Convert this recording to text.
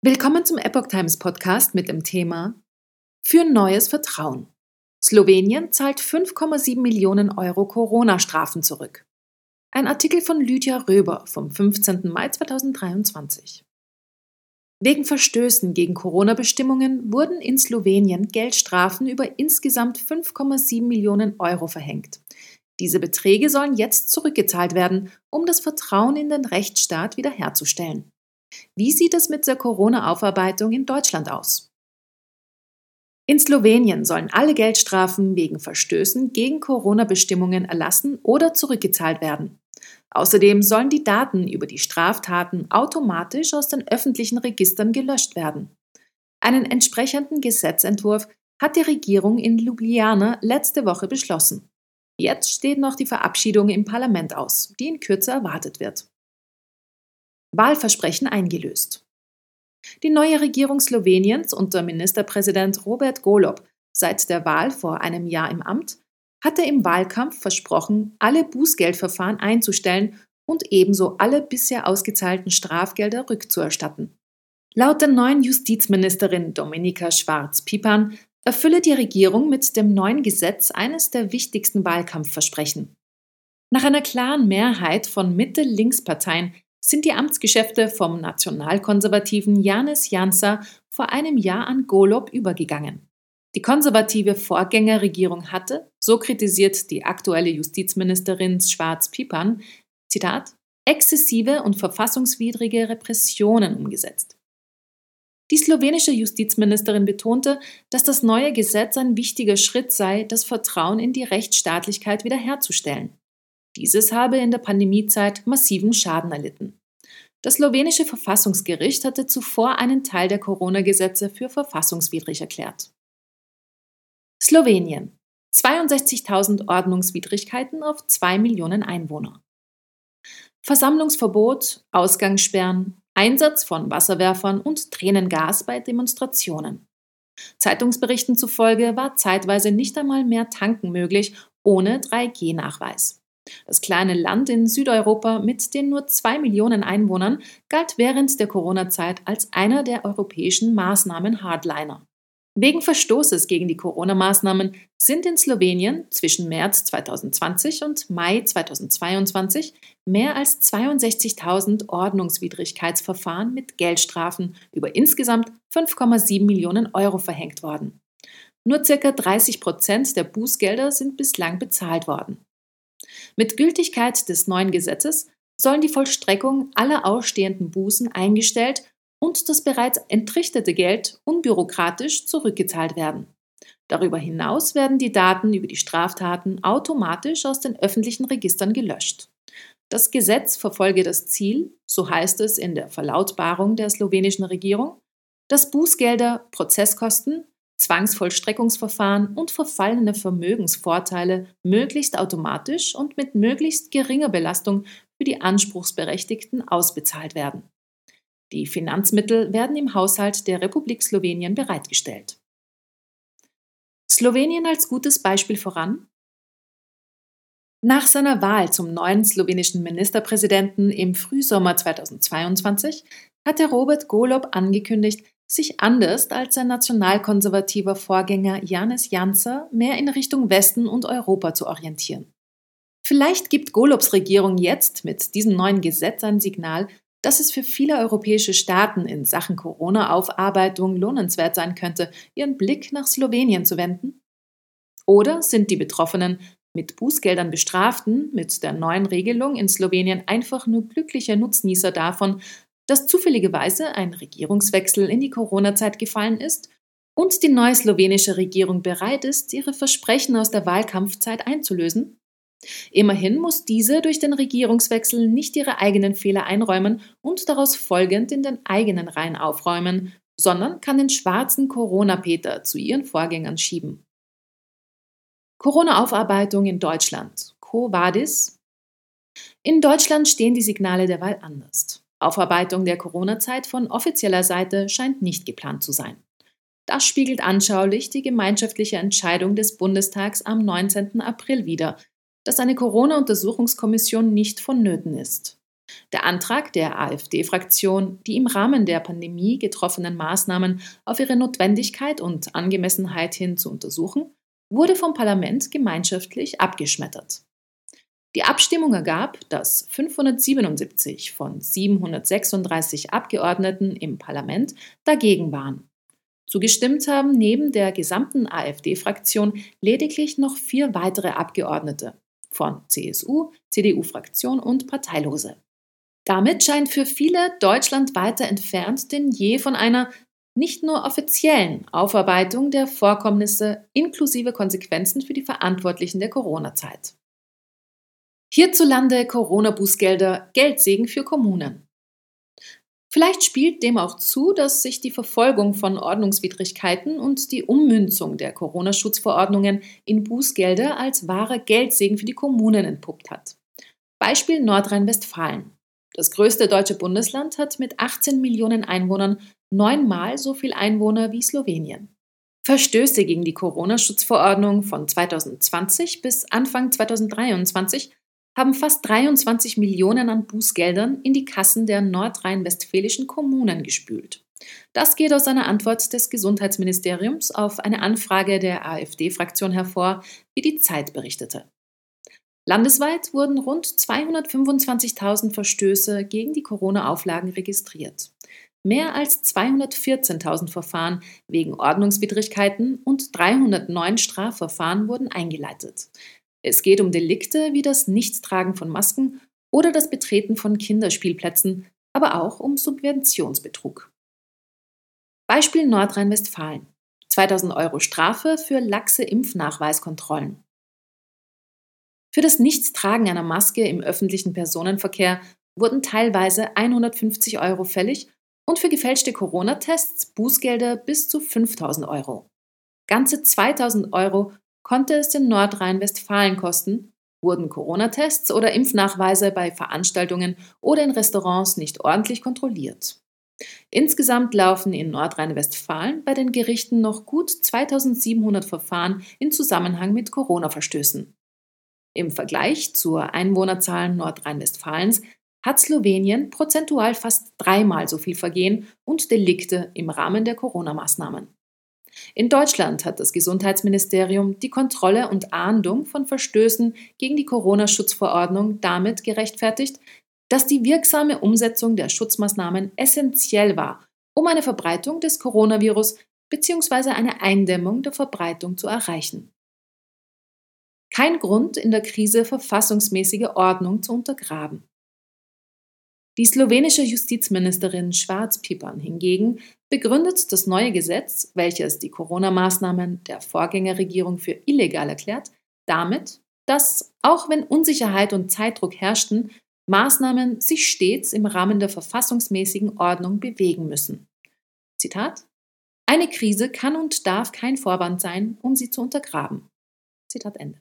Willkommen zum Epoch Times Podcast mit dem Thema Für neues Vertrauen. Slowenien zahlt 5,7 Millionen Euro Corona-Strafen zurück. Ein Artikel von Lydia Röber vom 15. Mai 2023. Wegen Verstößen gegen Corona-Bestimmungen wurden in Slowenien Geldstrafen über insgesamt 5,7 Millionen Euro verhängt. Diese Beträge sollen jetzt zurückgezahlt werden, um das Vertrauen in den Rechtsstaat wiederherzustellen. Wie sieht es mit der Corona-Aufarbeitung in Deutschland aus? In Slowenien sollen alle Geldstrafen wegen Verstößen gegen Corona-Bestimmungen erlassen oder zurückgezahlt werden. Außerdem sollen die Daten über die Straftaten automatisch aus den öffentlichen Registern gelöscht werden. Einen entsprechenden Gesetzentwurf hat die Regierung in Ljubljana letzte Woche beschlossen. Jetzt steht noch die Verabschiedung im Parlament aus, die in Kürze erwartet wird. Wahlversprechen eingelöst. Die neue Regierung Sloweniens unter Ministerpräsident Robert Golob seit der Wahl vor einem Jahr im Amt hatte im Wahlkampf versprochen, alle Bußgeldverfahren einzustellen und ebenso alle bisher ausgezahlten Strafgelder rückzuerstatten. Laut der neuen Justizministerin Dominika Schwarz-Pipan erfülle die Regierung mit dem neuen Gesetz eines der wichtigsten Wahlkampfversprechen. Nach einer klaren Mehrheit von Mitte-Links-Parteien sind die Amtsgeschäfte vom nationalkonservativen Janis Jansa vor einem Jahr an Golob übergegangen. Die konservative Vorgängerregierung hatte, so kritisiert die aktuelle Justizministerin Schwarz-Pipan, Zitat, exzessive und verfassungswidrige Repressionen umgesetzt. Die slowenische Justizministerin betonte, dass das neue Gesetz ein wichtiger Schritt sei, das Vertrauen in die Rechtsstaatlichkeit wiederherzustellen. Dieses habe in der Pandemiezeit massiven Schaden erlitten. Das slowenische Verfassungsgericht hatte zuvor einen Teil der Corona-Gesetze für verfassungswidrig erklärt. Slowenien 62.000 Ordnungswidrigkeiten auf 2 Millionen Einwohner. Versammlungsverbot, Ausgangssperren, Einsatz von Wasserwerfern und Tränengas bei Demonstrationen. Zeitungsberichten zufolge war zeitweise nicht einmal mehr Tanken möglich ohne 3G-Nachweis. Das kleine Land in Südeuropa mit den nur zwei Millionen Einwohnern galt während der Corona-Zeit als einer der europäischen Maßnahmen-Hardliner. Wegen Verstoßes gegen die Corona-Maßnahmen sind in Slowenien zwischen März 2020 und Mai 2022 mehr als 62.000 Ordnungswidrigkeitsverfahren mit Geldstrafen über insgesamt 5,7 Millionen Euro verhängt worden. Nur ca. 30 Prozent der Bußgelder sind bislang bezahlt worden. Mit Gültigkeit des neuen Gesetzes sollen die Vollstreckung aller ausstehenden Bußen eingestellt und das bereits entrichtete Geld unbürokratisch zurückgezahlt werden. Darüber hinaus werden die Daten über die Straftaten automatisch aus den öffentlichen Registern gelöscht. Das Gesetz verfolge das Ziel, so heißt es in der Verlautbarung der slowenischen Regierung, dass Bußgelder, Prozesskosten Zwangsvollstreckungsverfahren und verfallene Vermögensvorteile möglichst automatisch und mit möglichst geringer Belastung für die Anspruchsberechtigten ausbezahlt werden. Die Finanzmittel werden im Haushalt der Republik Slowenien bereitgestellt. Slowenien als gutes Beispiel voran? Nach seiner Wahl zum neuen slowenischen Ministerpräsidenten im Frühsommer 2022 hatte Robert Golob angekündigt, sich anders als sein nationalkonservativer Vorgänger Janis Janser mehr in Richtung Westen und Europa zu orientieren. Vielleicht gibt Golobs Regierung jetzt mit diesem neuen Gesetz ein Signal, dass es für viele europäische Staaten in Sachen Corona-Aufarbeitung lohnenswert sein könnte, ihren Blick nach Slowenien zu wenden? Oder sind die Betroffenen mit Bußgeldern Bestraften mit der neuen Regelung in Slowenien einfach nur glückliche Nutznießer davon, dass zufälligerweise ein Regierungswechsel in die Corona-Zeit gefallen ist und die neue slowenische Regierung bereit ist, ihre Versprechen aus der Wahlkampfzeit einzulösen? Immerhin muss diese durch den Regierungswechsel nicht ihre eigenen Fehler einräumen und daraus folgend in den eigenen Reihen aufräumen, sondern kann den schwarzen Corona-Peter zu ihren Vorgängern schieben. Corona-Aufarbeitung in Deutschland. Co Vadis? In Deutschland stehen die Signale derweil anders. Aufarbeitung der Corona-Zeit von offizieller Seite scheint nicht geplant zu sein. Das spiegelt anschaulich die gemeinschaftliche Entscheidung des Bundestags am 19. April wider, dass eine Corona-Untersuchungskommission nicht vonnöten ist. Der Antrag der AfD-Fraktion, die im Rahmen der Pandemie getroffenen Maßnahmen auf ihre Notwendigkeit und Angemessenheit hin zu untersuchen, wurde vom Parlament gemeinschaftlich abgeschmettert. Die Abstimmung ergab, dass 577 von 736 Abgeordneten im Parlament dagegen waren. Zugestimmt haben neben der gesamten AfD-Fraktion lediglich noch vier weitere Abgeordnete von CSU, CDU-Fraktion und Parteilose. Damit scheint für viele Deutschland weiter entfernt denn je von einer nicht nur offiziellen Aufarbeitung der Vorkommnisse inklusive Konsequenzen für die Verantwortlichen der Corona-Zeit. Hierzulande Corona-Bußgelder, Geldsegen für Kommunen. Vielleicht spielt dem auch zu, dass sich die Verfolgung von Ordnungswidrigkeiten und die Ummünzung der Corona-Schutzverordnungen in Bußgelder als wahrer Geldsegen für die Kommunen entpuppt hat. Beispiel Nordrhein-Westfalen. Das größte deutsche Bundesland hat mit 18 Millionen Einwohnern neunmal so viel Einwohner wie Slowenien. Verstöße gegen die Corona-Schutzverordnung von 2020 bis Anfang 2023 haben fast 23 Millionen an Bußgeldern in die Kassen der nordrhein-westfälischen Kommunen gespült. Das geht aus einer Antwort des Gesundheitsministeriums auf eine Anfrage der AfD-Fraktion hervor, wie die Zeit berichtete. Landesweit wurden rund 225.000 Verstöße gegen die Corona-Auflagen registriert. Mehr als 214.000 Verfahren wegen Ordnungswidrigkeiten und 309 Strafverfahren wurden eingeleitet. Es geht um Delikte wie das Nichttragen von Masken oder das Betreten von Kinderspielplätzen, aber auch um Subventionsbetrug. Beispiel Nordrhein-Westfalen. 2000 Euro Strafe für laxe Impfnachweiskontrollen. Für das Nichttragen einer Maske im öffentlichen Personenverkehr wurden teilweise 150 Euro fällig und für gefälschte Corona-Tests Bußgelder bis zu 5000 Euro. Ganze 2000 Euro konnte es in Nordrhein-Westfalen kosten, wurden Corona-Tests oder Impfnachweise bei Veranstaltungen oder in Restaurants nicht ordentlich kontrolliert. Insgesamt laufen in Nordrhein-Westfalen bei den Gerichten noch gut 2700 Verfahren in Zusammenhang mit Corona-Verstößen. Im Vergleich zur Einwohnerzahl Nordrhein-Westfalens hat Slowenien prozentual fast dreimal so viel Vergehen und Delikte im Rahmen der Corona-Maßnahmen. In Deutschland hat das Gesundheitsministerium die Kontrolle und Ahndung von Verstößen gegen die Corona-Schutzverordnung damit gerechtfertigt, dass die wirksame Umsetzung der Schutzmaßnahmen essentiell war, um eine Verbreitung des Coronavirus bzw. eine Eindämmung der Verbreitung zu erreichen. Kein Grund, in der Krise verfassungsmäßige Ordnung zu untergraben. Die slowenische Justizministerin Schwarz-Piepern hingegen begründet das neue Gesetz, welches die Corona-Maßnahmen der Vorgängerregierung für illegal erklärt, damit, dass, auch wenn Unsicherheit und Zeitdruck herrschten, Maßnahmen sich stets im Rahmen der verfassungsmäßigen Ordnung bewegen müssen. Zitat Eine Krise kann und darf kein Vorwand sein, um sie zu untergraben. Zitat Ende.